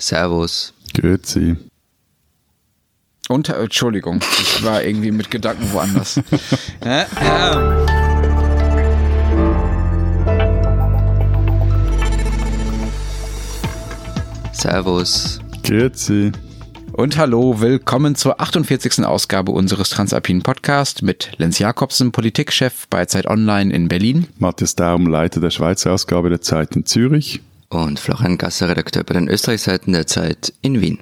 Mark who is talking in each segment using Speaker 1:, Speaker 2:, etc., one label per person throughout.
Speaker 1: Servus.
Speaker 2: Grüezi.
Speaker 3: Und, äh, Entschuldigung, ich war irgendwie mit Gedanken woanders. äh, äh.
Speaker 1: Servus.
Speaker 2: Grüezi.
Speaker 3: Und hallo, willkommen zur 48. Ausgabe unseres Transalpinen Podcast mit Lenz Jakobsen, Politikchef bei Zeit Online in Berlin.
Speaker 2: Matthias Daum, Leiter der Schweizer Ausgabe der Zeit in Zürich.
Speaker 1: Und Florian Gasser, Redakteur bei den Österreichseiten der Zeit in Wien.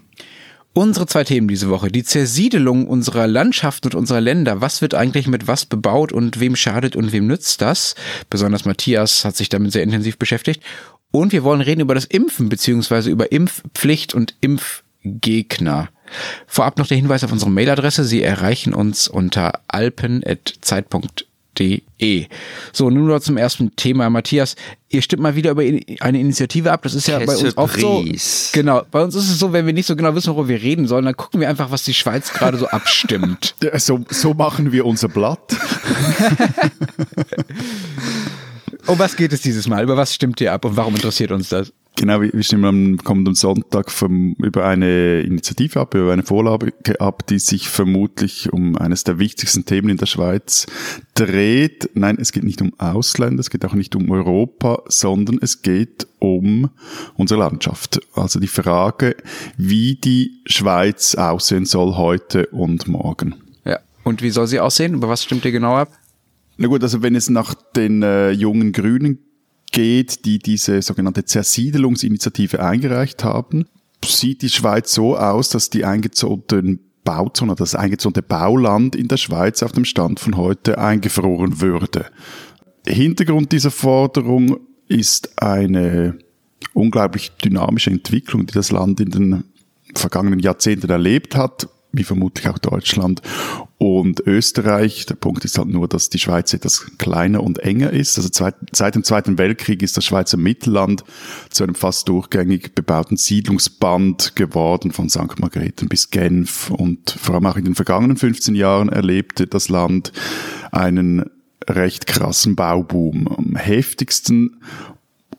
Speaker 3: Unsere zwei Themen diese Woche. Die Zersiedelung unserer Landschaft und unserer Länder. Was wird eigentlich mit was bebaut und wem schadet und wem nützt das? Besonders Matthias hat sich damit sehr intensiv beschäftigt. Und wir wollen reden über das Impfen beziehungsweise über Impfpflicht und Impfgegner. Vorab noch der Hinweis auf unsere Mailadresse. Sie erreichen uns unter alpen.zeit.de De. So, nun noch zum ersten Thema. Matthias, ihr stimmt mal wieder über eine Initiative ab. Das ist ja bei uns auch so. Genau, bei uns ist es so, wenn wir nicht so genau wissen, worüber wir reden sollen, dann gucken wir einfach, was die Schweiz gerade so abstimmt.
Speaker 2: so, so machen wir unser Blatt.
Speaker 3: um was geht es dieses Mal? Über was stimmt ihr ab und warum interessiert uns das?
Speaker 2: Genau, wir stimmen am kommenden Sonntag vom, über eine Initiative ab, über eine Vorlage ab, die sich vermutlich um eines der wichtigsten Themen in der Schweiz dreht. Nein, es geht nicht um Ausländer, es geht auch nicht um Europa, sondern es geht um unsere Landschaft. Also die Frage, wie die Schweiz aussehen soll heute und morgen.
Speaker 3: Ja, und wie soll sie aussehen? Über was stimmt ihr genau ab?
Speaker 2: Na gut, also wenn es nach den äh, jungen Grünen geht, die diese sogenannte Zersiedelungsinitiative eingereicht haben, sieht die Schweiz so aus, dass die eingezogenen Bauzonen, das eingezogene Bauland in der Schweiz auf dem Stand von heute eingefroren würde. Hintergrund dieser Forderung ist eine unglaublich dynamische Entwicklung, die das Land in den vergangenen Jahrzehnten erlebt hat wie vermutlich auch Deutschland und Österreich. Der Punkt ist halt nur, dass die Schweiz etwas kleiner und enger ist. Also seit dem Zweiten Weltkrieg ist das Schweizer Mittelland zu einem fast durchgängig bebauten Siedlungsband geworden, von St. Margrethen bis Genf. Und vor allem auch in den vergangenen 15 Jahren erlebte das Land einen recht krassen Bauboom. Am heftigsten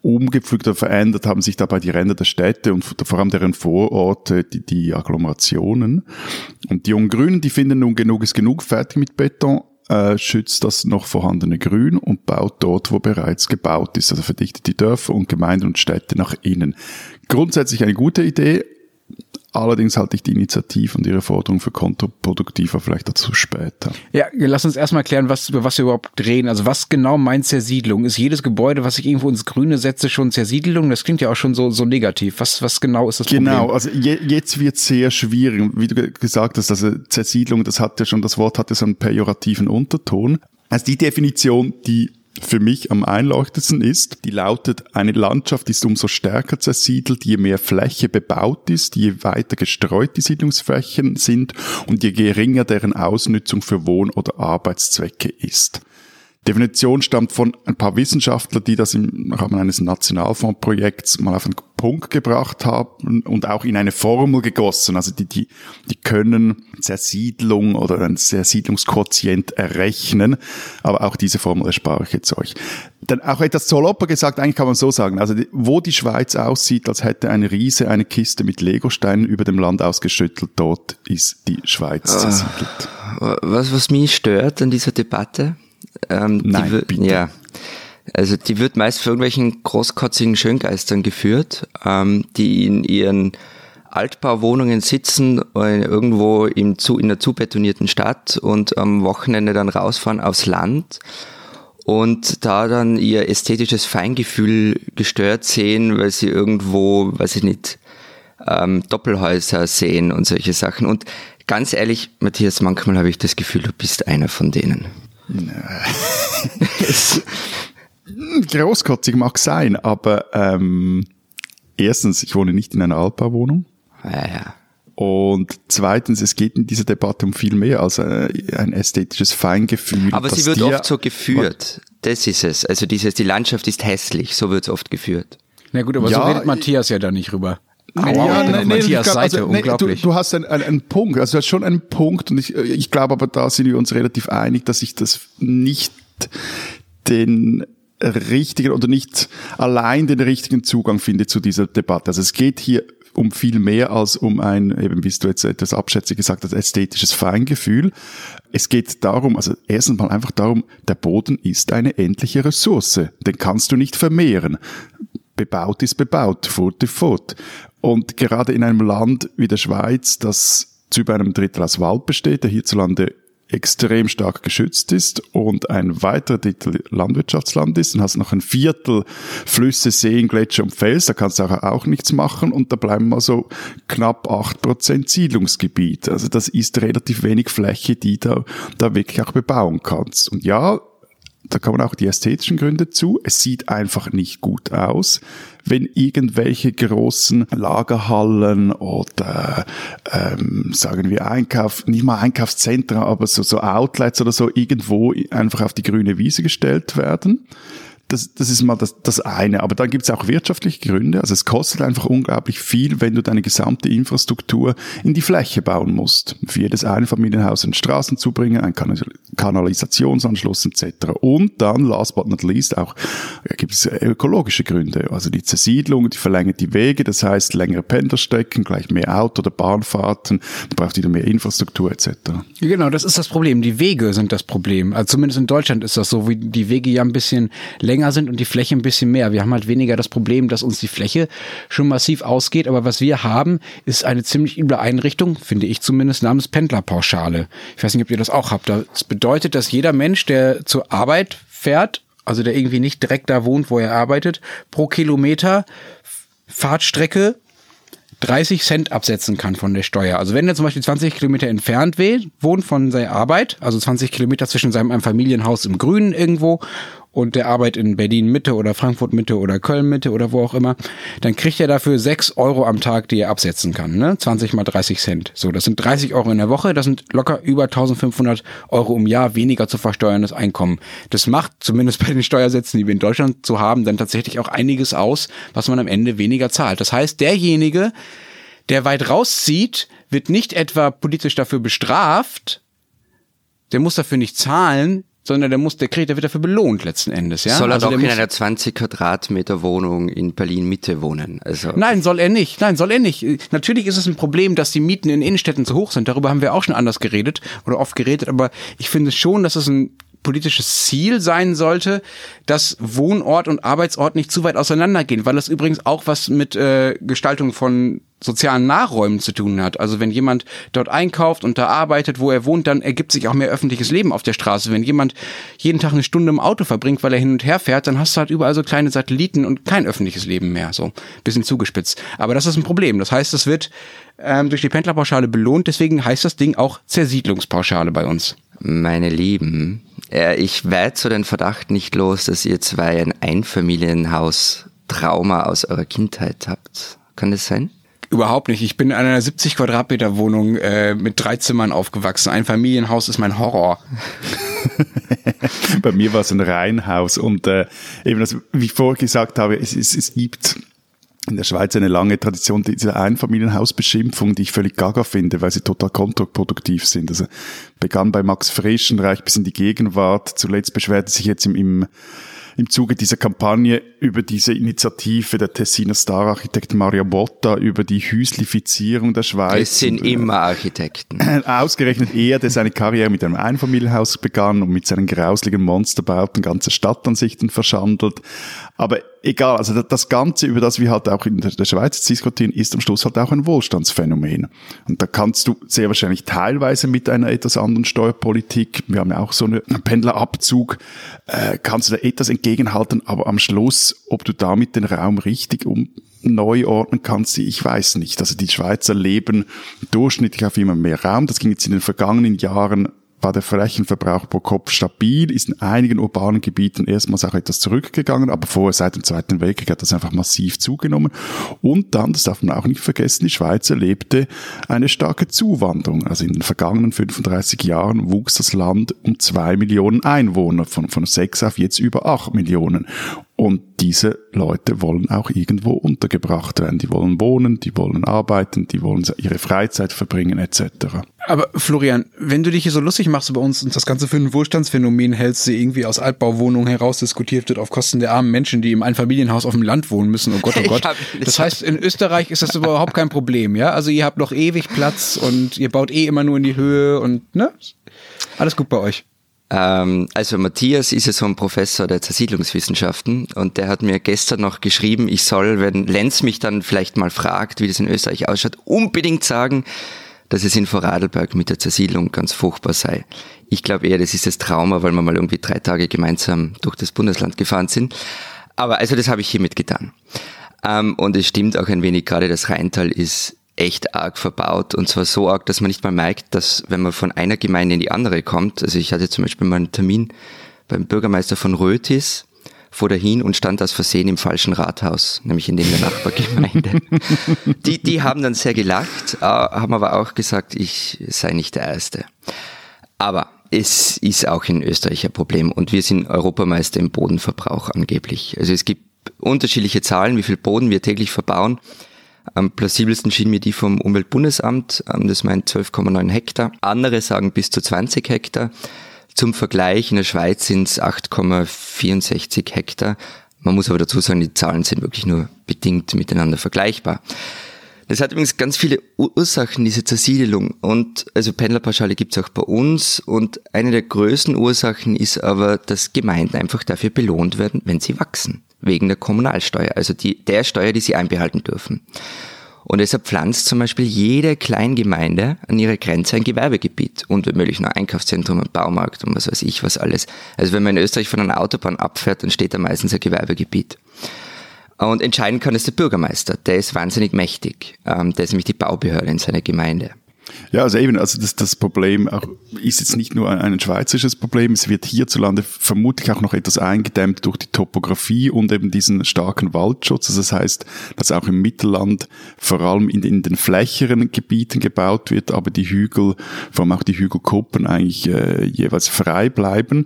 Speaker 2: umgepflügt oder verändert haben sich dabei die Ränder der Städte und vor allem deren Vororte, die, die Agglomerationen. Und die jungen Grünen, die finden nun genug ist genug, fertig mit Beton, äh, schützt das noch vorhandene Grün und baut dort, wo bereits gebaut ist. Also verdichtet die Dörfer und Gemeinden und Städte nach innen. Grundsätzlich eine gute Idee, Allerdings halte ich die Initiative und ihre Forderung für kontraproduktiver, vielleicht dazu später.
Speaker 3: Ja, lass uns erstmal klären, was, über was wir überhaupt reden. Also was genau meint Zersiedlung? Ist jedes Gebäude, was ich irgendwo ins Grüne setze, schon Zersiedlung? Das klingt ja auch schon so, so negativ. Was, was genau ist das
Speaker 2: genau,
Speaker 3: Problem?
Speaker 2: Genau, also je, jetzt wird sehr schwierig. Wie du gesagt hast, also Zersiedlung, das hat ja schon, das Wort hat ja so einen pejorativen Unterton. Also die Definition, die für mich am einleuchtendsten ist. Die lautet, eine Landschaft ist umso stärker zersiedelt, je mehr Fläche bebaut ist, je weiter gestreut die Siedlungsflächen sind und je geringer deren Ausnutzung für Wohn- oder Arbeitszwecke ist. Definition stammt von ein paar Wissenschaftlern, die das im Rahmen eines Nationalfondsprojekts mal auf den Punkt gebracht haben und auch in eine Formel gegossen. Also die, die, die können Zersiedlung oder ein Zersiedlungsquotient errechnen, aber auch diese Formel erspare ich jetzt euch. Dann auch etwas saloper gesagt, eigentlich kann man so sagen, also wo die Schweiz aussieht, als hätte eine Riese eine Kiste mit Legosteinen über dem Land ausgeschüttelt, dort ist die Schweiz ah. zersiedelt.
Speaker 1: Was, was mich stört an dieser Debatte,
Speaker 2: ähm, Nein,
Speaker 1: die. Ja, also die wird meist für irgendwelchen großkotzigen Schöngeistern geführt, ähm, die in ihren Altbauwohnungen sitzen, äh, irgendwo im zu, in einer zubetonierten Stadt und am Wochenende dann rausfahren aufs Land und da dann ihr ästhetisches Feingefühl gestört sehen, weil sie irgendwo, weiß ich nicht, ähm, Doppelhäuser sehen und solche Sachen. Und ganz ehrlich, Matthias, manchmal habe ich das Gefühl, du bist einer von denen.
Speaker 2: Großkotzig mag sein, aber ähm, erstens, ich wohne nicht in einer Altbauwohnung.
Speaker 1: Ja, ja.
Speaker 2: Und zweitens, es geht in dieser Debatte um viel mehr als äh, ein ästhetisches Feingefühl.
Speaker 1: Aber sie wird oft so geführt. Das ist es. Also dieses, die Landschaft ist hässlich, so wird es oft geführt.
Speaker 3: Na gut, aber ja, so redet Matthias ja da nicht rüber.
Speaker 2: Aua, ja, nein, nein, Matthias glaub, Seite, also, unglaublich. Du, du hast einen, einen, einen Punkt, also du hast schon einen Punkt und ich, ich glaube aber da sind wir uns relativ einig, dass ich das nicht den richtigen oder nicht allein den richtigen Zugang finde zu dieser Debatte. Also es geht hier um viel mehr als um ein, eben wie du jetzt etwas abschätzig gesagt hast, ästhetisches Feingefühl. Es geht darum, also erstens mal einfach darum, der Boden ist eine endliche Ressource. Den kannst du nicht vermehren. Bebaut ist bebaut, fort ist fort. Und gerade in einem Land wie der Schweiz, das zu über einem Drittel aus Wald besteht, der hierzulande extrem stark geschützt ist und ein weiterer Drittel Landwirtschaftsland ist, dann hast du noch ein Viertel Flüsse, Seen, Gletscher und Fels, da kannst du auch, auch nichts machen und da bleiben mal so knapp acht Prozent Siedlungsgebiet. Also das ist relativ wenig Fläche, die da, da wirklich auch bebauen kannst. Und ja, da kommen auch die ästhetischen Gründe zu. Es sieht einfach nicht gut aus, wenn irgendwelche großen Lagerhallen oder ähm, sagen wir Einkauf, nicht mal Einkaufszentren, aber so, so Outlets oder so irgendwo einfach auf die grüne Wiese gestellt werden das, das ist mal das, das eine. Aber dann gibt es auch wirtschaftliche Gründe. Also es kostet einfach unglaublich viel, wenn du deine gesamte Infrastruktur in die Fläche bauen musst. Für jedes Einfamilienhaus einen Straßen zubringen, einen Kanalisationsanschluss etc. Und dann, last but not least, auch ja, gibt es ökologische Gründe. Also die Zersiedlung, die verlängert die Wege, das heißt längere Pendlerstrecken, gleich mehr Auto- oder Bahnfahrten, du brauchst wieder mehr Infrastruktur etc.
Speaker 3: Genau, das ist das Problem. Die Wege sind das Problem. Also zumindest in Deutschland ist das so, wie die Wege ja ein bisschen länger länger sind und die Fläche ein bisschen mehr. Wir haben halt weniger das Problem, dass uns die Fläche schon massiv ausgeht, aber was wir haben, ist eine ziemlich üble Einrichtung, finde ich zumindest, namens Pendlerpauschale. Ich weiß nicht, ob ihr das auch habt. Das bedeutet, dass jeder Mensch, der zur Arbeit fährt, also der irgendwie nicht direkt da wohnt, wo er arbeitet, pro Kilometer Fahrtstrecke 30 Cent absetzen kann von der Steuer. Also wenn er zum Beispiel 20 Kilometer entfernt wohnt von seiner Arbeit, also 20 Kilometer zwischen seinem Familienhaus im Grünen irgendwo und der Arbeit in Berlin Mitte oder Frankfurt Mitte oder Köln Mitte oder wo auch immer, dann kriegt er dafür sechs Euro am Tag, die er absetzen kann. Ne? 20 mal 30 Cent. So, das sind 30 Euro in der Woche, das sind locker über 1500 Euro im Jahr weniger zu versteuerndes Einkommen. Das macht zumindest bei den Steuersätzen, die wir in Deutschland zu haben, dann tatsächlich auch einiges aus, was man am Ende weniger zahlt. Das heißt, derjenige, der weit rauszieht, wird nicht etwa politisch dafür bestraft, der muss dafür nicht zahlen, sondern der muss, der kriegt, der wird dafür belohnt letzten Endes, ja.
Speaker 1: Soll er
Speaker 3: also
Speaker 1: doch in einer 20 Quadratmeter Wohnung in Berlin Mitte wohnen? Also
Speaker 3: Nein, soll er nicht. Nein, soll er nicht. Natürlich ist es ein Problem, dass die Mieten in Innenstädten zu hoch sind. Darüber haben wir auch schon anders geredet oder oft geredet, aber ich finde schon, dass es ein politisches Ziel sein sollte, dass Wohnort und Arbeitsort nicht zu weit auseinandergehen, weil das übrigens auch was mit äh, Gestaltung von sozialen Nahräumen zu tun hat. Also wenn jemand dort einkauft und da arbeitet, wo er wohnt, dann ergibt sich auch mehr öffentliches Leben auf der Straße. Wenn jemand jeden Tag eine Stunde im Auto verbringt, weil er hin und her fährt, dann hast du halt überall so kleine Satelliten und kein öffentliches Leben mehr. So bisschen zugespitzt. Aber das ist ein Problem. Das heißt, es wird ähm, durch die Pendlerpauschale belohnt. Deswegen heißt das Ding auch Zersiedlungspauschale bei uns.
Speaker 1: Meine Lieben, äh, ich weit so den Verdacht nicht los, dass ihr zwei ein Einfamilienhaus-Trauma aus eurer Kindheit habt. Kann das sein?
Speaker 3: Überhaupt nicht. Ich bin in einer 70 Quadratmeter Wohnung äh, mit drei Zimmern aufgewachsen. Ein Familienhaus ist mein Horror.
Speaker 2: Bei mir war es ein Reihenhaus und äh, eben, also, wie ich vorher gesagt habe, es, es, es gibt in der Schweiz eine lange Tradition dieser Einfamilienhausbeschimpfung, die ich völlig gaga finde, weil sie total kontraproduktiv sind. Also begann bei Max Frisch reicht bis in die Gegenwart. Zuletzt beschwerte sich jetzt im, im im Zuge dieser Kampagne über diese Initiative der Tessiner Star-Architekt Mario Botta über die Hüslifizierung der Schweiz.
Speaker 1: Es sind immer Architekten.
Speaker 2: Ausgerechnet er, der seine Karriere mit einem Einfamilienhaus begann und mit seinen grausligen Monsterbauten ganze Stadtansichten verschandelt. Aber egal, also das Ganze, über das wir halt auch in der Schweiz diskutieren, ist am Schluss halt auch ein Wohlstandsphänomen. Und da kannst du sehr wahrscheinlich teilweise mit einer etwas anderen Steuerpolitik, wir haben ja auch so einen Pendlerabzug, äh, kannst du da etwas entgegenhalten, aber am Schluss, ob du damit den Raum richtig um neu ordnen kannst, ich weiß nicht. Also die Schweizer leben durchschnittlich auf immer mehr Raum. Das ging jetzt in den vergangenen Jahren war der Flächenverbrauch pro Kopf stabil, ist in einigen urbanen Gebieten erstmals auch etwas zurückgegangen, aber vorher seit dem Zweiten Weltkrieg hat das einfach massiv zugenommen. Und dann, das darf man auch nicht vergessen, die Schweiz erlebte eine starke Zuwanderung. Also in den vergangenen 35 Jahren wuchs das Land um zwei Millionen Einwohner, von, von sechs auf jetzt über acht Millionen. Und diese Leute wollen auch irgendwo untergebracht werden. Die wollen wohnen, die wollen arbeiten, die wollen ihre Freizeit verbringen etc.
Speaker 3: Aber Florian, wenn du dich hier so lustig machst über uns und das Ganze für ein Wohlstandsphänomen hältst, die irgendwie aus Altbauwohnungen heraus diskutiert wird auf Kosten der armen Menschen, die im Einfamilienhaus auf dem Land wohnen müssen, oh Gott, oh Gott. Das heißt, in Österreich ist das überhaupt kein Problem, ja? Also ihr habt noch ewig Platz und ihr baut eh immer nur in die Höhe und, ne? Alles gut bei euch.
Speaker 1: Ähm, also Matthias ist ja so ein Professor der Zersiedlungswissenschaften und der hat mir gestern noch geschrieben, ich soll, wenn Lenz mich dann vielleicht mal fragt, wie das in Österreich ausschaut, unbedingt sagen, dass es in Vorarlberg mit der Zersiedlung ganz furchtbar sei. Ich glaube eher, das ist das Trauma, weil wir mal irgendwie drei Tage gemeinsam durch das Bundesland gefahren sind. Aber also das habe ich hiermit getan. Ähm, und es stimmt auch ein wenig, gerade das Rheintal ist echt arg verbaut und zwar so arg, dass man nicht mal merkt, dass wenn man von einer Gemeinde in die andere kommt, also ich hatte zum Beispiel mal einen Termin beim Bürgermeister von Rötis, fuhr dahin und stand aus Versehen im falschen Rathaus, nämlich in dem der Nachbargemeinde. die, die haben dann sehr gelacht, äh, haben aber auch gesagt, ich sei nicht der Erste. Aber es ist auch in Österreich ein Problem und wir sind Europameister im Bodenverbrauch angeblich. Also es gibt unterschiedliche Zahlen, wie viel Boden wir täglich verbauen. Am plausibelsten schien mir die vom Umweltbundesamt, ähm, das meint 12,9 Hektar. Andere sagen bis zu 20 Hektar. Zum Vergleich, in der Schweiz sind es 8,64 Hektar. Man muss aber dazu sagen, die Zahlen sind wirklich nur bedingt miteinander vergleichbar. Das hat übrigens ganz viele Ursachen, diese Zersiedelung. Und also Pendlerpauschale gibt es auch bei uns. Und eine der größten Ursachen ist aber, dass Gemeinden einfach dafür belohnt werden, wenn sie wachsen wegen der Kommunalsteuer, also die, der Steuer, die sie einbehalten dürfen. Und deshalb pflanzt zum Beispiel jede Kleingemeinde an ihre Grenze ein Gewerbegebiet und womöglich noch ein Einkaufszentrum, ein Baumarkt und was weiß ich was alles. Also wenn man in Österreich von einer Autobahn abfährt, dann steht da meistens ein Gewerbegebiet. Und entscheiden kann es der Bürgermeister, der ist wahnsinnig mächtig. Ähm, der ist nämlich die Baubehörde in seiner Gemeinde.
Speaker 2: Ja, also eben, also das, das Problem auch, ist jetzt nicht nur ein, ein schweizerisches Problem, es wird hierzulande vermutlich auch noch etwas eingedämmt durch die Topografie und eben diesen starken Waldschutz. Also das heißt, dass auch im Mittelland vor allem in, in den flächeren Gebieten gebaut wird, aber die Hügel, vor allem auch die Hügelkuppen eigentlich äh, jeweils frei bleiben.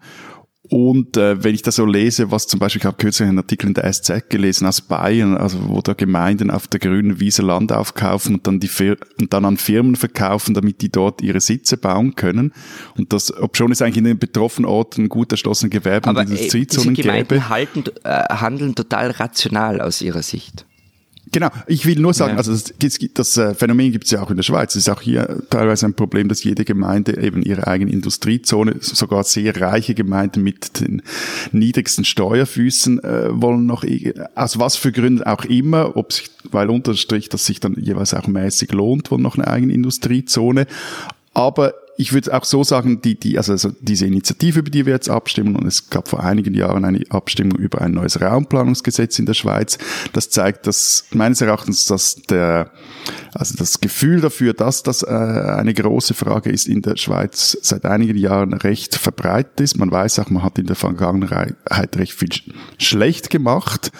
Speaker 2: Und äh, wenn ich das so lese, was zum Beispiel, ich habe kürzlich einen Artikel in der SZ gelesen aus Bayern, also wo da Gemeinden auf der grünen Wiese Land aufkaufen und dann die Fir und dann an Firmen verkaufen, damit die dort ihre Sitze bauen können. Und das, ob schon es eigentlich in den betroffenen Orten gut erschlossene Gewerbe
Speaker 1: Aber und diese Gemeinden gäbe. Halten, äh, handeln total rational aus ihrer Sicht.
Speaker 2: Genau, ich will nur sagen, ja. also das, das äh, Phänomen gibt es ja auch in der Schweiz. Es ist auch hier teilweise ein Problem, dass jede Gemeinde eben ihre eigene Industriezone, sogar sehr reiche Gemeinden mit den niedrigsten Steuerfüßen äh, wollen noch, aus was für Gründen auch immer, ob sich, weil unterstrich, dass sich dann jeweils auch mäßig lohnt, wollen noch eine eigene Industriezone. Aber ich würde auch so sagen, die, die, also, also diese Initiative, über die wir jetzt abstimmen, und es gab vor einigen Jahren eine Abstimmung über ein neues Raumplanungsgesetz in der Schweiz, das zeigt, dass meines Erachtens, dass der, also das Gefühl dafür, dass das äh, eine große Frage ist in der Schweiz seit einigen Jahren recht verbreitet ist. Man weiß auch, man hat in der Vergangenheit recht viel schlecht gemacht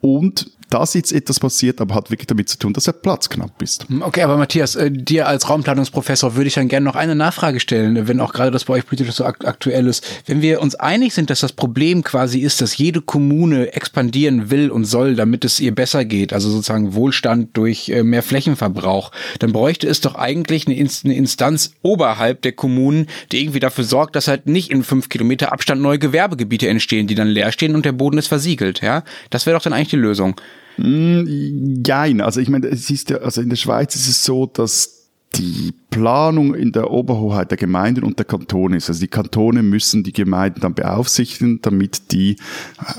Speaker 2: und dass jetzt etwas passiert, aber hat wirklich damit zu tun, dass der Platz knapp ist.
Speaker 3: Hm, okay, aber Matthias, äh, dir als Raumplanungsprofessor würde ich dann gerne noch eine Nachfrage stellen, wenn auch gerade das bei euch politisch so ak aktuell ist. Wenn wir uns einig sind, dass das Problem quasi ist, dass jede Kommune expandieren will und soll, damit es ihr besser geht, also sozusagen Wohlstand durch äh, mehr Flächenverbrauch, dann bräuchte es doch eigentlich eine, Inst eine Instanz oberhalb der Kommunen, die irgendwie dafür sorgt, dass halt nicht in fünf Kilometer Abstand neue Gewerbegebiete entstehen, die dann leer stehen und der Boden ist versiegelt. Ja, das wäre doch dann eigentlich die Lösung.
Speaker 2: Mm, also ich meine, es ist ja, also in der Schweiz ist es so, dass die Planung in der Oberhoheit der Gemeinden und der Kantone ist. Also die Kantone müssen die Gemeinden dann beaufsichtigen, damit die,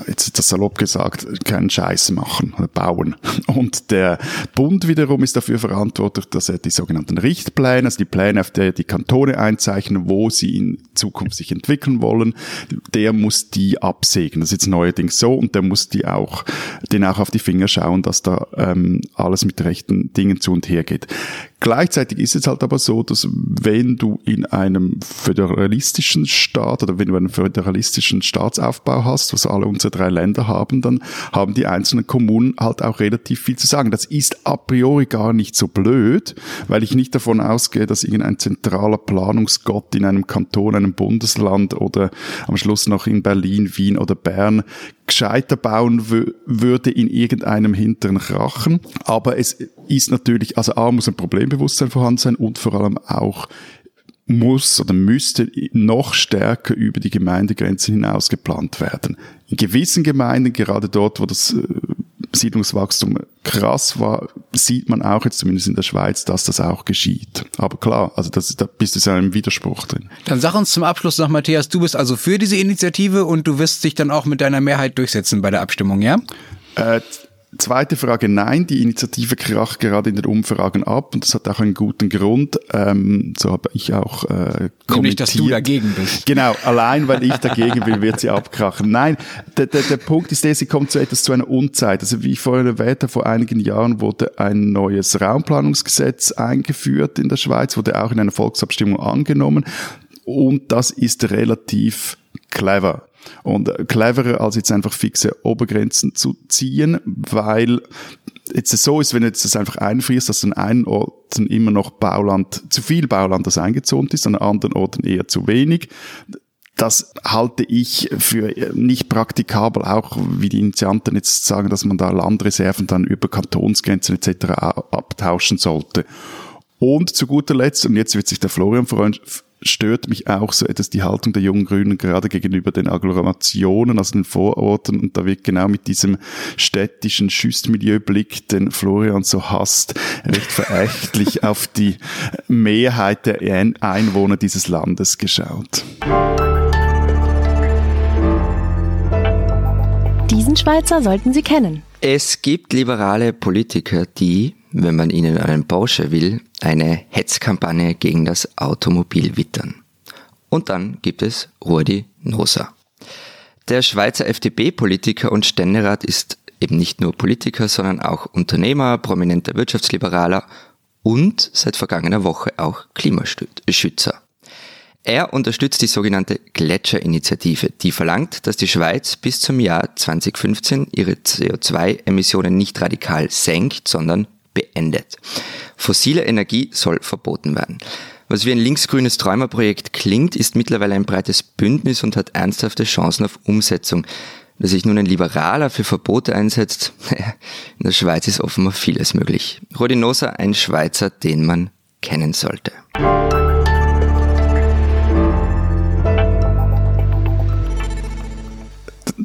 Speaker 2: jetzt ist das salopp gesagt, keinen Scheiß machen oder bauen. Und der Bund wiederum ist dafür verantwortlich, dass er die sogenannten Richtpläne, also die Pläne, auf der die Kantone einzeichnen, wo sie in Zukunft sich entwickeln wollen, der muss die absägen. Das ist jetzt neuerdings so und der muss die auch, den auch auf die Finger schauen, dass da ähm, alles mit rechten Dingen zu und her geht. Gleichzeitig ist es halt aber so, dass wenn du in einem föderalistischen Staat oder wenn du einen föderalistischen Staatsaufbau hast, was alle unsere drei Länder haben, dann haben die einzelnen Kommunen halt auch relativ viel zu sagen. Das ist a priori gar nicht so blöd, weil ich nicht davon ausgehe, dass irgendein zentraler Planungsgott in einem Kanton, einem Bundesland oder am Schluss noch in Berlin, Wien oder Bern gescheiter bauen würde in irgendeinem hinteren Krachen. Aber es ist natürlich, also A muss ein Problembewusstsein vorhanden sein und vor allem auch muss oder müsste noch stärker über die Gemeindegrenzen hinaus geplant werden. In gewissen Gemeinden, gerade dort, wo das äh, Siedlungswachstum krass war, sieht man auch jetzt zumindest in der Schweiz, dass das auch geschieht. Aber klar, also das, da bist du ja im Widerspruch drin.
Speaker 3: Dann sag uns zum Abschluss noch, Matthias, du bist also für diese Initiative und du wirst dich dann auch mit deiner Mehrheit durchsetzen bei der Abstimmung, ja?
Speaker 2: Äh, Zweite Frage, nein, die Initiative kracht gerade in den Umfragen ab und das hat auch einen guten Grund. Ähm, so habe ich auch äh,
Speaker 3: Nämlich, dass du dagegen bist.
Speaker 2: Genau, allein weil ich dagegen bin, wird sie abkrachen. Nein, der, der, der Punkt ist der, sie kommt zu etwas zu einer Unzeit. Also wie ich vorhin erwähnte, vor einigen Jahren wurde ein neues Raumplanungsgesetz eingeführt in der Schweiz, wurde auch in einer Volksabstimmung angenommen und das ist relativ clever. Und cleverer als jetzt einfach fixe Obergrenzen zu ziehen, weil jetzt so ist, wenn du jetzt das einfach einfrierst, dass an einen Orten immer noch Bauland, zu viel Bauland, das eingezont ist, an anderen Orten eher zu wenig. Das halte ich für nicht praktikabel, auch wie die Initianten jetzt sagen, dass man da Landreserven dann über Kantonsgrenzen etc. abtauschen sollte. Und zu guter Letzt, und jetzt wird sich der Florian freuen, stört mich auch so etwas die Haltung der jungen Grünen gerade gegenüber den Agglomerationen, also den Vororten. Und da wird genau mit diesem städtischen Schüssmilieublick, den Florian so hasst, recht verächtlich auf die Mehrheit der Einwohner dieses Landes geschaut.
Speaker 4: Diesen Schweizer sollten Sie kennen.
Speaker 1: Es gibt liberale Politiker, die, wenn man ihnen einen Porsche will, eine Hetzkampagne gegen das Automobil wittern. Und dann gibt es Rudi Noser. Der Schweizer FDP-Politiker und Ständerat ist eben nicht nur Politiker, sondern auch Unternehmer, prominenter Wirtschaftsliberaler und seit vergangener Woche auch Klimaschützer. Er unterstützt die sogenannte Gletscherinitiative, die verlangt, dass die Schweiz bis zum Jahr 2015 ihre CO2-Emissionen nicht radikal senkt, sondern beendet. Fossile Energie soll verboten werden. Was wie ein linksgrünes Träumerprojekt klingt, ist mittlerweile ein breites Bündnis und hat ernsthafte Chancen auf Umsetzung. Dass sich nun ein Liberaler für Verbote einsetzt, in der Schweiz ist offenbar vieles möglich. Rodinosa, ein Schweizer, den man kennen sollte.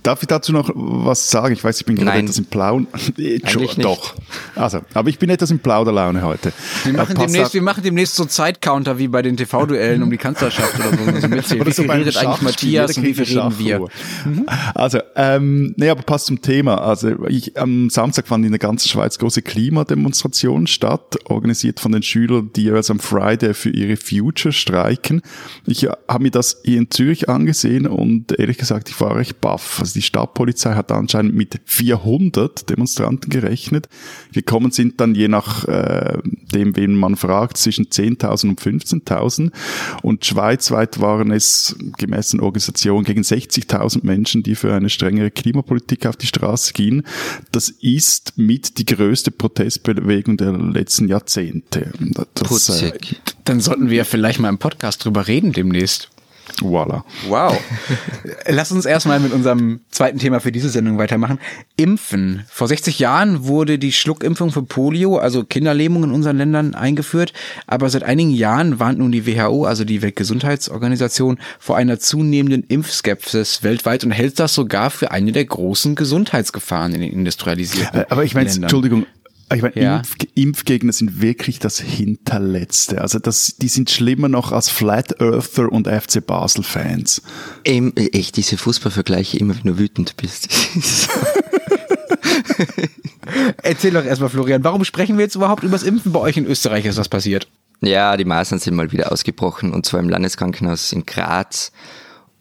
Speaker 2: Darf ich dazu noch was sagen? Ich weiß, ich bin gerade etwas im Blauen. Doch. Also, aber ich bin etwas im Plauderlaune heute.
Speaker 3: Wir machen, äh, demnächst, wir machen demnächst so Zeitcounter wie bei den TV-Duellen um die Kanzlerschaft oder so. so mitzählen. Wie viel redet eigentlich Matthias und wie viel reden wir?
Speaker 2: Mhm. Also, ähm, nee, aber passt zum Thema. Also, ich, am Samstag fand in der ganzen Schweiz große Klimademonstrationen statt, organisiert von den Schülern, die jeweils am Friday für ihre Future streiken. Ich äh, habe mir das hier in Zürich angesehen und ehrlich gesagt, ich war recht baff. Also die Stadtpolizei hat anscheinend mit 400 Demonstranten gerechnet. Gekommen sind dann je nach äh, dem, wen man fragt, zwischen 10.000 und 15.000. Und schweizweit waren es gemäß den Organisationen gegen 60.000 Menschen, die für eine strengere Klimapolitik auf die Straße gingen. Das ist mit die größte Protestbewegung der letzten Jahrzehnte.
Speaker 3: Das, äh, Dann sollten wir vielleicht mal im Podcast drüber reden demnächst.
Speaker 2: Voila.
Speaker 3: Wow. Lass uns erstmal mit unserem zweiten Thema für diese Sendung weitermachen. Impfen. Vor 60 Jahren wurde die Schluckimpfung für Polio, also Kinderlähmung in unseren Ländern eingeführt. Aber seit einigen Jahren warnt nun die WHO, also die Weltgesundheitsorganisation, vor einer zunehmenden Impfskepsis weltweit und hält das sogar für eine der großen Gesundheitsgefahren in den industrialisierten
Speaker 2: äh, Aber ich meine, Entschuldigung, ich meine, ja. Impf Impfgegner sind wirklich das Hinterletzte. Also das, die sind schlimmer noch als Flat Earther und FC Basel Fans.
Speaker 1: Ähm, echt, diese Fußballvergleiche immer, wenn du wütend bist.
Speaker 3: Erzähl doch erstmal, Florian, warum sprechen wir jetzt überhaupt über das Impfen bei euch in Österreich? Ist was passiert?
Speaker 1: Ja, die Masern sind mal wieder ausgebrochen und zwar im Landeskrankenhaus in Graz.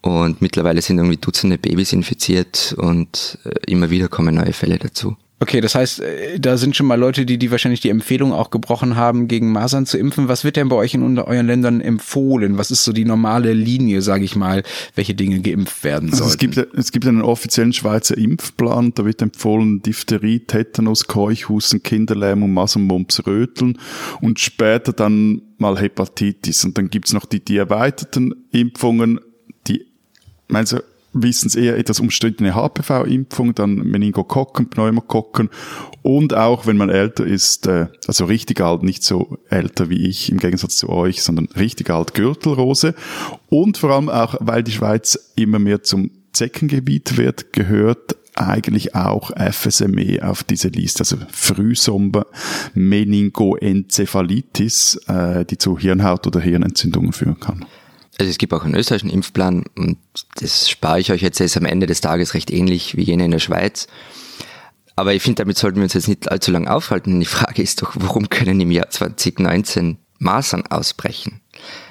Speaker 1: Und mittlerweile sind irgendwie Dutzende Babys infiziert und äh, immer wieder kommen neue Fälle dazu.
Speaker 3: Okay, das heißt, äh, da sind schon mal Leute, die, die wahrscheinlich die Empfehlung auch gebrochen haben, gegen Masern zu impfen. Was wird denn bei euch in euren Ländern empfohlen? Was ist so die normale Linie, sage ich mal, welche Dinge geimpft werden sollen? Also
Speaker 2: es, gibt, es gibt einen offiziellen Schweizer Impfplan, da wird empfohlen Diphtherie, Tetanus, Keuchhusten, Kinderlähmung, Masernmumps, Röteln und später dann mal Hepatitis. Und dann gibt's noch die, die erweiterten Impfungen, die, meinst du, wissens eher etwas umstrittene HPV-Impfung, dann Meningokokken, Pneumokokken und auch, wenn man älter ist, äh, also richtig alt, nicht so älter wie ich im Gegensatz zu euch, sondern richtig alt Gürtelrose. Und vor allem auch, weil die Schweiz immer mehr zum Zeckengebiet wird, gehört eigentlich auch FSME auf diese Liste, also Frühsommer Meningoenzephalitis, äh, die zu Hirnhaut- oder Hirnentzündungen führen kann.
Speaker 1: Also es gibt auch einen österreichischen Impfplan und das spare ich euch jetzt, ist am Ende des Tages recht ähnlich wie jene in der Schweiz. Aber ich finde, damit sollten wir uns jetzt nicht allzu lange aufhalten. Die Frage ist doch, warum können im Jahr 2019 Masern ausbrechen?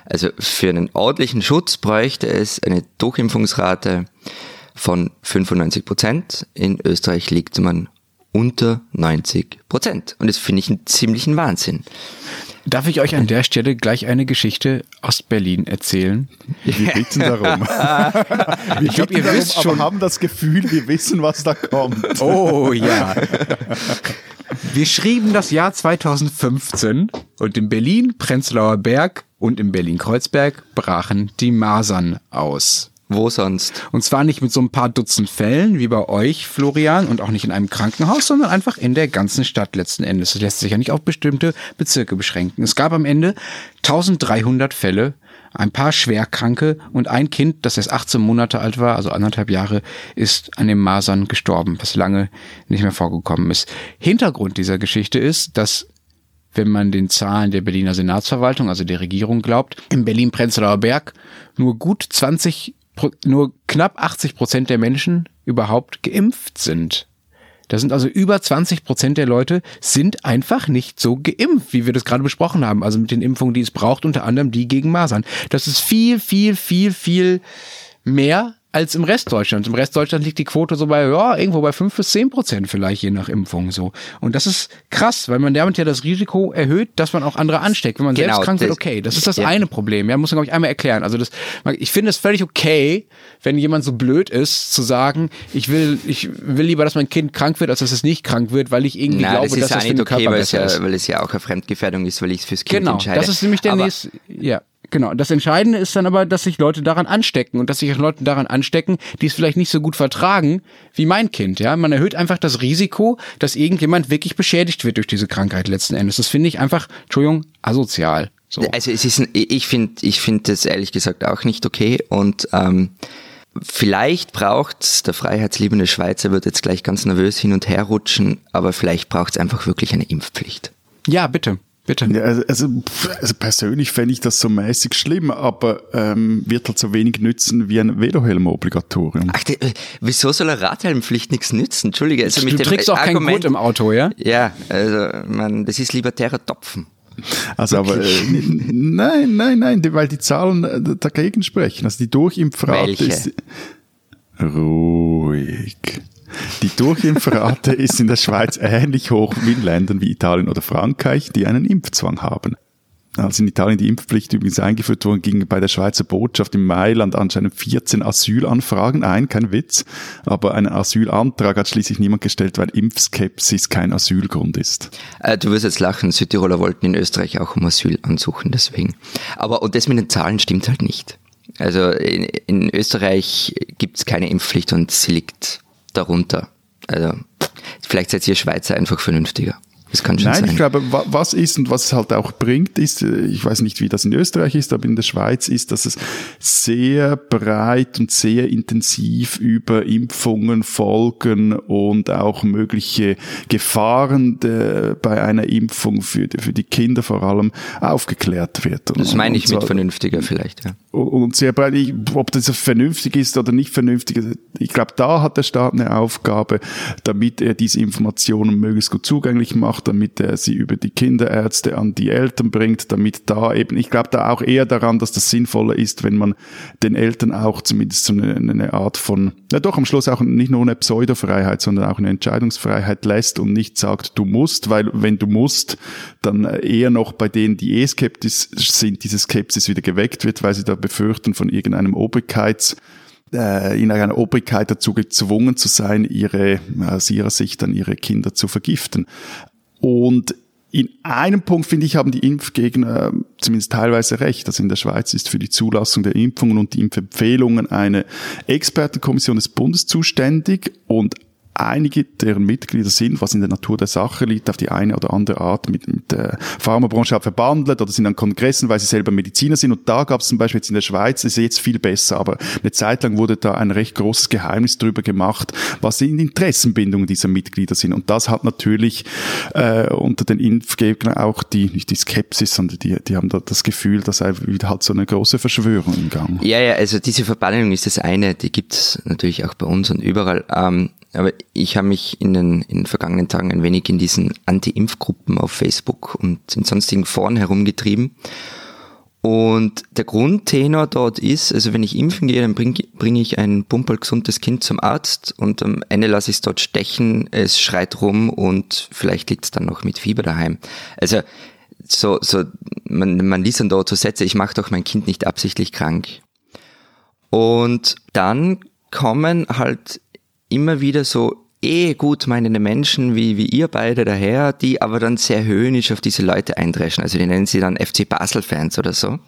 Speaker 1: Also für einen ordentlichen Schutz bräuchte es eine Durchimpfungsrate von 95 Prozent. In Österreich liegt man unter 90 Prozent. Und das finde ich einen ziemlichen Wahnsinn.
Speaker 3: Darf ich euch an der Stelle gleich eine Geschichte aus Berlin erzählen?
Speaker 2: Wir bitten darum.
Speaker 3: ich glaube, ihr wisst schon.
Speaker 2: Aber haben das Gefühl, wir wissen, was da kommt.
Speaker 3: Oh ja. Wir schrieben das Jahr 2015 und in Berlin, Prenzlauer Berg und in Berlin-Kreuzberg brachen die Masern aus.
Speaker 1: Wo sonst?
Speaker 3: Und zwar nicht mit so ein paar Dutzend Fällen wie bei euch, Florian, und auch nicht in einem Krankenhaus, sondern einfach in der ganzen Stadt letzten Endes. Das lässt sich ja nicht auf bestimmte Bezirke beschränken. Es gab am Ende 1300 Fälle, ein paar Schwerkranke und ein Kind, das erst 18 Monate alt war, also anderthalb Jahre, ist an den Masern gestorben, was lange nicht mehr vorgekommen ist. Hintergrund dieser Geschichte ist, dass wenn man den Zahlen der Berliner Senatsverwaltung, also der Regierung glaubt, im Berlin-Prenzlauer Berg nur gut 20 nur knapp 80 Prozent der Menschen überhaupt geimpft sind. Da sind also über 20 Prozent der Leute sind einfach nicht so geimpft, wie wir das gerade besprochen haben. Also mit den Impfungen, die es braucht, unter anderem die gegen Masern. Das ist viel, viel, viel, viel mehr als im Rest Deutschlands. Im Rest Deutschland liegt die Quote so bei, ja, irgendwo bei fünf bis zehn Prozent vielleicht, je nach Impfung so. Und das ist krass, weil man damit ja das Risiko erhöht, dass man auch andere ansteckt. Wenn man genau, selbst krank wird, okay. Das ist das ja. eine Problem. Ja, muss man, glaube ich, einmal erklären. Also das, ich finde es völlig okay, wenn jemand so blöd ist, zu sagen, ich will, ich will lieber, dass mein Kind krank wird, als dass es nicht krank wird, weil ich irgendwie Na, glaube,
Speaker 1: das
Speaker 3: dass
Speaker 1: ja
Speaker 3: das für
Speaker 1: den okay, weil es ja, weil es ja auch eine Fremdgefährdung ist, weil ich es fürs Kind
Speaker 3: genau,
Speaker 1: entscheide.
Speaker 3: Das ist nämlich der Aber nächste, ja. Genau. Das Entscheidende ist dann aber, dass sich Leute daran anstecken und dass sich Leute daran anstecken, die es vielleicht nicht so gut vertragen wie mein Kind. Ja, man erhöht einfach das Risiko, dass irgendjemand wirklich beschädigt wird durch diese Krankheit letzten Endes. Das finde ich einfach, Entschuldigung, asozial. So.
Speaker 1: Also es ist, ein, ich finde, ich finde das ehrlich gesagt auch nicht okay und ähm, Vielleicht braucht's, der freiheitsliebende Schweizer wird jetzt gleich ganz nervös hin und her rutschen, aber vielleicht braucht's einfach wirklich eine Impfpflicht.
Speaker 3: Ja, bitte. Bitte.
Speaker 2: Ja, also, also, also persönlich fände ich das so mäßig schlimm, aber ähm, wird halt so wenig nützen wie ein Velohelm-Obligatorium.
Speaker 1: Ach, die, wieso soll eine Radhelmpflicht nichts nützen? Entschuldige.
Speaker 3: Also mit du trägst auch Argument, kein Gut im Auto, ja?
Speaker 1: Ja, also man, das ist libertärer Topfen.
Speaker 2: Also aber äh, nein, nein, nein, weil die Zahlen äh, dagegen sprechen. Also die Durchimpfrate
Speaker 1: Welche?
Speaker 2: ist ruhig. Die Durchimpfrate ist in der Schweiz ähnlich hoch wie in Ländern wie Italien oder Frankreich, die einen Impfzwang haben. Als in Italien die Impfpflicht übrigens eingeführt wurde, gingen bei der Schweizer Botschaft in Mailand anscheinend 14 Asylanfragen ein, kein Witz. Aber einen Asylantrag hat schließlich niemand gestellt, weil Impfskepsis kein Asylgrund ist.
Speaker 1: Äh, du wirst jetzt lachen, Südtiroler wollten in Österreich auch um Asyl ansuchen, deswegen. Aber, und das mit den Zahlen stimmt halt nicht. Also in, in Österreich gibt es keine Impfpflicht und sie liegt darunter. Also vielleicht seid ihr Schweizer einfach vernünftiger. Das kann schon
Speaker 2: Nein,
Speaker 1: sein.
Speaker 2: ich glaube, was ist und was es halt auch bringt, ist, äh, ich weiß nicht, wie das in Österreich ist, aber in der Schweiz ist, dass es sehr breit und sehr intensiv über Impfungen, Folgen und auch mögliche Gefahren de, bei einer Impfung für, für die Kinder vor allem aufgeklärt wird. Und,
Speaker 1: das meine ich mit vernünftiger vielleicht, ja.
Speaker 2: Und sehr breit, ob das vernünftig ist oder nicht vernünftig, ich glaube, da hat der Staat eine Aufgabe, damit er diese Informationen möglichst gut zugänglich macht, damit er sie über die Kinderärzte an die Eltern bringt, damit da eben, ich glaube da auch eher daran, dass das sinnvoller ist, wenn man den Eltern auch zumindest so eine, eine Art von, ja doch am Schluss auch nicht nur eine Pseudofreiheit, sondern auch eine Entscheidungsfreiheit lässt und nicht sagt, du musst, weil wenn du musst, dann eher noch bei denen, die eh skeptisch sind, diese Skepsis wieder geweckt wird, weil sie da befürchten von irgendeinem Obrigkeits äh, in einer Obrigkeit dazu gezwungen zu sein, ihre, aus ihrer Sicht dann ihre Kinder zu vergiften. Und in einem Punkt, finde ich, haben die Impfgegner zumindest teilweise recht. Also in der Schweiz ist für die Zulassung der Impfungen und die Impfempfehlungen eine Expertenkommission des Bundes zuständig und einige deren Mitglieder sind, was in der Natur der Sache liegt, auf die eine oder andere Art mit, mit der Pharmabranche verbandelt oder sind an Kongressen, weil sie selber Mediziner sind. Und da gab es zum Beispiel jetzt in der Schweiz, ist jetzt viel besser, aber eine Zeit lang wurde da ein recht großes Geheimnis drüber gemacht, was die Interessenbindungen dieser Mitglieder sind. Und das hat natürlich äh, unter den Impfgegnern auch die, nicht die Skepsis, sondern die, die haben da das Gefühl, dass wieder halt so eine große Verschwörung im Gang.
Speaker 1: Ja, ja, also diese Verbannung ist das eine, die gibt es natürlich auch bei uns und überall. Ähm, aber ich habe mich in den, in den vergangenen Tagen ein wenig in diesen Anti-Impf-Gruppen auf Facebook und in sonstigen Foren herumgetrieben. Und der Grundtenor dort ist, also wenn ich impfen gehe, dann bringe bring ich ein pumperlgesundes Kind zum Arzt und am Ende lasse ich es dort stechen, es schreit rum und vielleicht liegt es dann noch mit Fieber daheim. Also so, so man, man liest dann dort so Sätze, ich mache doch mein Kind nicht absichtlich krank. Und dann kommen halt immer wieder so eh gut meinende Menschen wie, wie ihr beide daher, die aber dann sehr höhnisch auf diese Leute eindreschen. Also die nennen sie dann FC Basel-Fans oder so.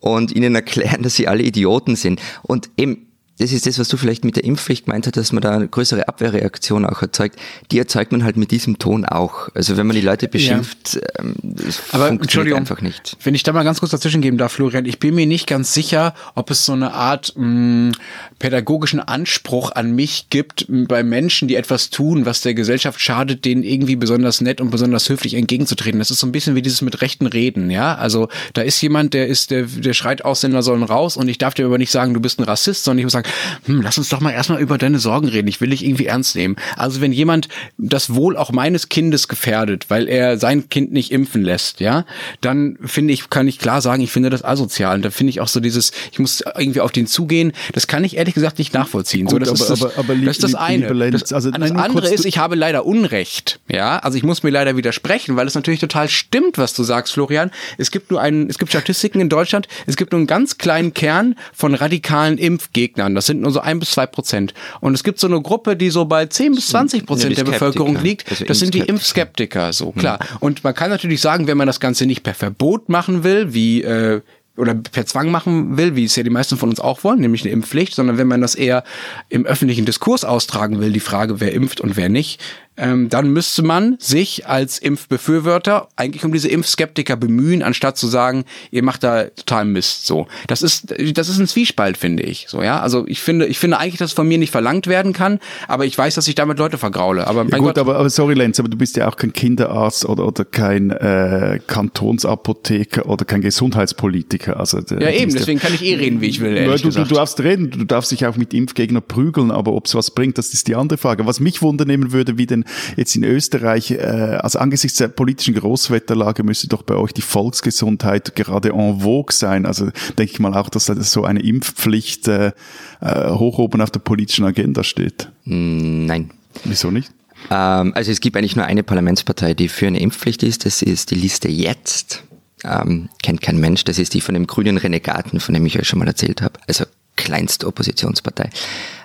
Speaker 1: Und ihnen erklären, dass sie alle Idioten sind. Und eben, das ist das, was du vielleicht mit der Impfpflicht gemeint hast, dass man da eine größere Abwehrreaktion auch erzeugt. Die erzeugt man halt mit diesem Ton auch. Also wenn man die Leute beschimpft, ja. ähm, das
Speaker 3: Aber Entschuldigung, einfach nicht. Wenn ich da mal ganz kurz dazwischen geben darf, Florian, ich bin mir nicht ganz sicher, ob es so eine Art mh, pädagogischen Anspruch an mich gibt, bei Menschen, die etwas tun, was der Gesellschaft schadet, denen irgendwie besonders nett und besonders höflich entgegenzutreten. Das ist so ein bisschen wie dieses mit rechten Reden, ja. Also da ist jemand, der ist, der, der schreit, Ausländer sollen raus und ich darf dir aber nicht sagen, du bist ein Rassist, sondern ich muss sagen, hm, lass uns doch mal erstmal über deine Sorgen reden. Ich will dich irgendwie ernst nehmen. Also wenn jemand das Wohl auch meines Kindes gefährdet, weil er sein Kind nicht impfen lässt, ja, dann finde ich, kann ich klar sagen, ich finde das asozial. Und da finde ich auch so dieses, ich muss irgendwie auf den zugehen. Das kann ich ehrlich gesagt nicht nachvollziehen. Gut, so, das, aber, ist das, aber, aber das ist das eine. Das, also, das nein, andere ist, ich habe leider Unrecht. Ja, also ich muss mir leider widersprechen, weil es natürlich total stimmt, was du sagst, Florian. Es gibt nur einen, es gibt Statistiken in Deutschland. Es gibt nur einen ganz kleinen Kern von radikalen Impfgegnern. Das sind nur so ein bis zwei Prozent. Und es gibt so eine Gruppe, die so bei zehn bis zwanzig Prozent der Bevölkerung liegt. Also das sind die Impfskeptiker, so klar. Hm. Und man kann natürlich sagen, wenn man das Ganze nicht per Verbot machen will, wie äh, oder per Zwang machen will, wie es ja die meisten von uns auch wollen, nämlich eine Impfpflicht, sondern wenn man das eher im öffentlichen Diskurs austragen will, die Frage, wer impft und wer nicht, ähm, dann müsste man sich als Impfbefürworter eigentlich um diese Impfskeptiker bemühen, anstatt zu sagen, ihr macht da total Mist. So, das ist das ist ein Zwiespalt, finde ich. So ja, also ich finde ich finde eigentlich, dass von mir nicht verlangt werden kann, aber ich weiß, dass ich damit Leute vergraule. Aber
Speaker 2: ja, gut, aber, aber sorry Lenz, aber du bist ja auch kein Kinderarzt oder oder kein äh, Kantonsapotheker oder kein Gesundheitspolitiker. Also
Speaker 3: ja eben, deswegen kann ich eh reden, wie ich will.
Speaker 2: Du, du, du darfst reden, du darfst dich auch mit Impfgegner prügeln, aber ob es was bringt, das ist die andere Frage. Was mich wundernehmen würde, wie denn jetzt in Österreich, äh, also angesichts der politischen Großwetterlage müsste doch bei euch die Volksgesundheit gerade en vogue sein. Also denke ich mal auch, dass so eine Impfpflicht äh, äh, hoch oben auf der politischen Agenda steht.
Speaker 1: Mm, nein.
Speaker 2: Wieso nicht?
Speaker 1: Ähm, also es gibt eigentlich nur eine Parlamentspartei, die für eine Impfpflicht ist. Das ist die Liste jetzt. Ähm, kennt kein Mensch. Das ist die von dem grünen Renegaten, von dem ich euch schon mal erzählt habe. Also kleinste Oppositionspartei.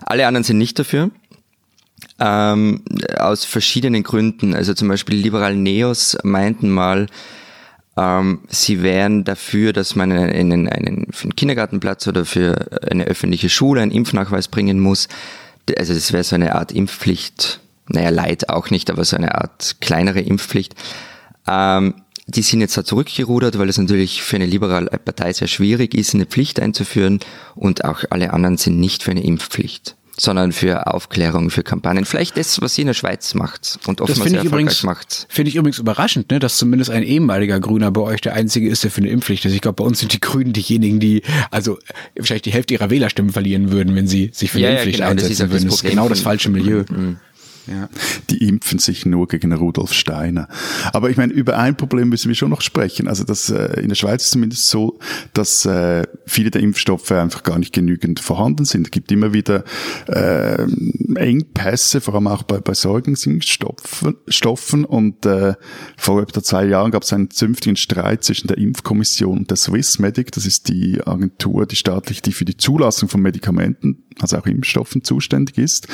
Speaker 1: Alle anderen sind nicht dafür. Ähm, aus verschiedenen Gründen. Also zum Beispiel Liberal Neos meinten mal, ähm, sie wären dafür, dass man einen, einen, für einen Kindergartenplatz oder für eine öffentliche Schule einen Impfnachweis bringen muss. Also das wäre so eine Art Impfpflicht. Naja, Leid auch nicht, aber so eine Art kleinere Impfpflicht. Ähm, die sind jetzt da zurückgerudert, weil es natürlich für eine liberale Partei sehr schwierig ist, eine Pflicht einzuführen und auch alle anderen sind nicht für eine Impfpflicht sondern für Aufklärung, für Kampagnen. Vielleicht das, was sie in der Schweiz macht und oftmals sehr erfolgreich übrigens, macht.
Speaker 3: Finde ich übrigens überraschend, ne, dass zumindest ein ehemaliger Grüner bei euch der einzige ist, der für eine Impfpflicht ist. Ich glaube, bei uns sind die Grünen diejenigen, die also vielleicht die Hälfte ihrer Wählerstimmen verlieren würden, wenn sie sich für eine ja, Impfpflicht ja, genau, einsetzen das würden. Das ist genau das falsche Milieu. Mhm.
Speaker 2: Ja. Die impfen sich nur gegen Rudolf Steiner. Aber ich meine, über ein Problem müssen wir schon noch sprechen. Also das äh, in der Schweiz ist zumindest so, dass äh, viele der Impfstoffe einfach gar nicht genügend vorhanden sind. Es gibt immer wieder äh, Engpässe, vor allem auch bei, bei Säuglingsimpfstoffen. Und äh, vor etwa zwei Jahren gab es einen zünftigen Streit zwischen der Impfkommission und der Swissmedic. Das ist die Agentur, die staatlich, die für die Zulassung von Medikamenten, also auch Impfstoffen zuständig ist.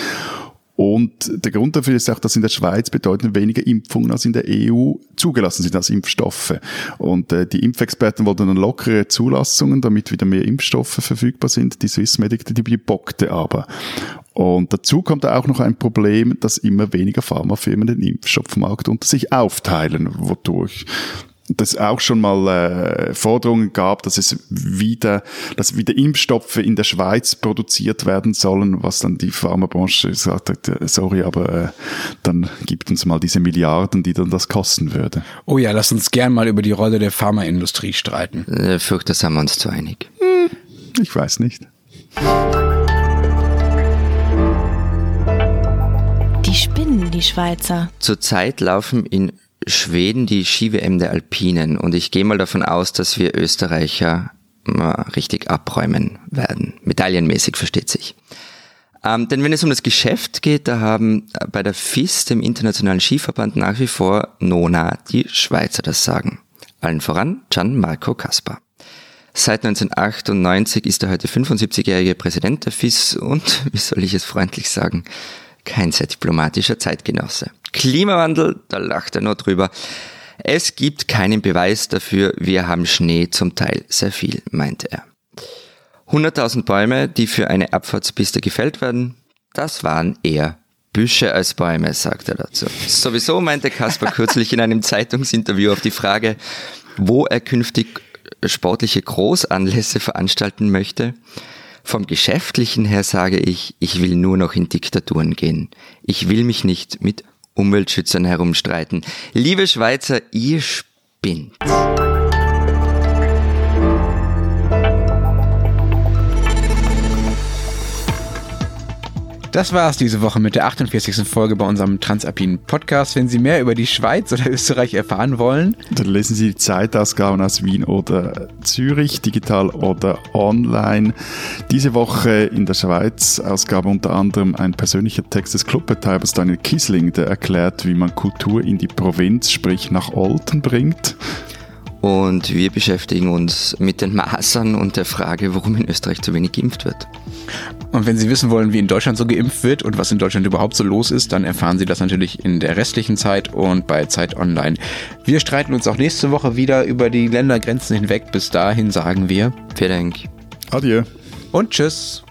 Speaker 2: Und der Grund dafür ist auch, dass in der Schweiz bedeutend weniger Impfungen als in der EU zugelassen sind als Impfstoffe. Und äh, die Impfexperten wollten dann lockere Zulassungen, damit wieder mehr Impfstoffe verfügbar sind. Die Swissmedic, die bockte aber. Und dazu kommt auch noch ein Problem, dass immer weniger Pharmafirmen den Impfstoffmarkt unter sich aufteilen, wodurch das auch schon mal äh, Forderungen gab, dass es wieder, dass wieder Impfstoffe in der Schweiz produziert werden sollen, was dann die Pharmabranche gesagt hat, äh, sorry, aber äh, dann gibt uns mal diese Milliarden, die dann das kosten würde.
Speaker 3: Oh ja, lass uns gern mal über die Rolle der Pharmaindustrie streiten.
Speaker 1: Äh, fürchte, sind wir uns zu einig.
Speaker 2: Hm, ich weiß nicht.
Speaker 4: Die spinnen, die Schweizer.
Speaker 1: Zurzeit laufen in Schweden die Ski-WM der Alpinen und ich gehe mal davon aus, dass wir Österreicher mal richtig abräumen werden. Medaillenmäßig versteht sich. Ähm, denn wenn es um das Geschäft geht, da haben äh, bei der FIS, dem Internationalen Skiverband, nach wie vor Nona die Schweizer das Sagen. Allen voran Gianmarco Kaspar. Seit 1998 ist er heute 75-jährige Präsident der FIS und, wie soll ich es freundlich sagen, kein sehr diplomatischer Zeitgenosse. Klimawandel, da lacht er nur drüber. Es gibt keinen Beweis dafür, wir haben Schnee zum Teil sehr viel, meinte er. 100.000 Bäume, die für eine Abfahrtspiste gefällt werden, das waren eher Büsche als Bäume, sagt er dazu. Sowieso meinte Kaspar kürzlich in einem Zeitungsinterview auf die Frage, wo er künftig sportliche Großanlässe veranstalten möchte. Vom Geschäftlichen her sage ich, ich will nur noch in Diktaturen gehen. Ich will mich nicht mit Umweltschützern herumstreiten. Liebe Schweizer, ihr spinnt.
Speaker 3: Das war's diese Woche mit der 48. Folge bei unserem Transalpinen Podcast. Wenn Sie mehr über die Schweiz oder Österreich erfahren wollen,
Speaker 2: dann lesen Sie die Zeitausgaben aus Wien oder Zürich, digital oder online. Diese Woche in der Schweiz Ausgabe unter anderem ein persönlicher Text des Clubbetreibers Daniel Kisling, der erklärt, wie man Kultur in die Provinz, sprich nach Olten bringt.
Speaker 1: Und wir beschäftigen uns mit den Masern und der Frage, warum in Österreich zu wenig geimpft wird.
Speaker 3: Und wenn Sie wissen wollen, wie in Deutschland so geimpft wird und was in Deutschland überhaupt so los ist, dann erfahren Sie das natürlich in der restlichen Zeit und bei Zeit Online. Wir streiten uns auch nächste Woche wieder über die Ländergrenzen hinweg. Bis dahin sagen wir
Speaker 1: Vielen Dank.
Speaker 2: Adieu.
Speaker 3: Und tschüss.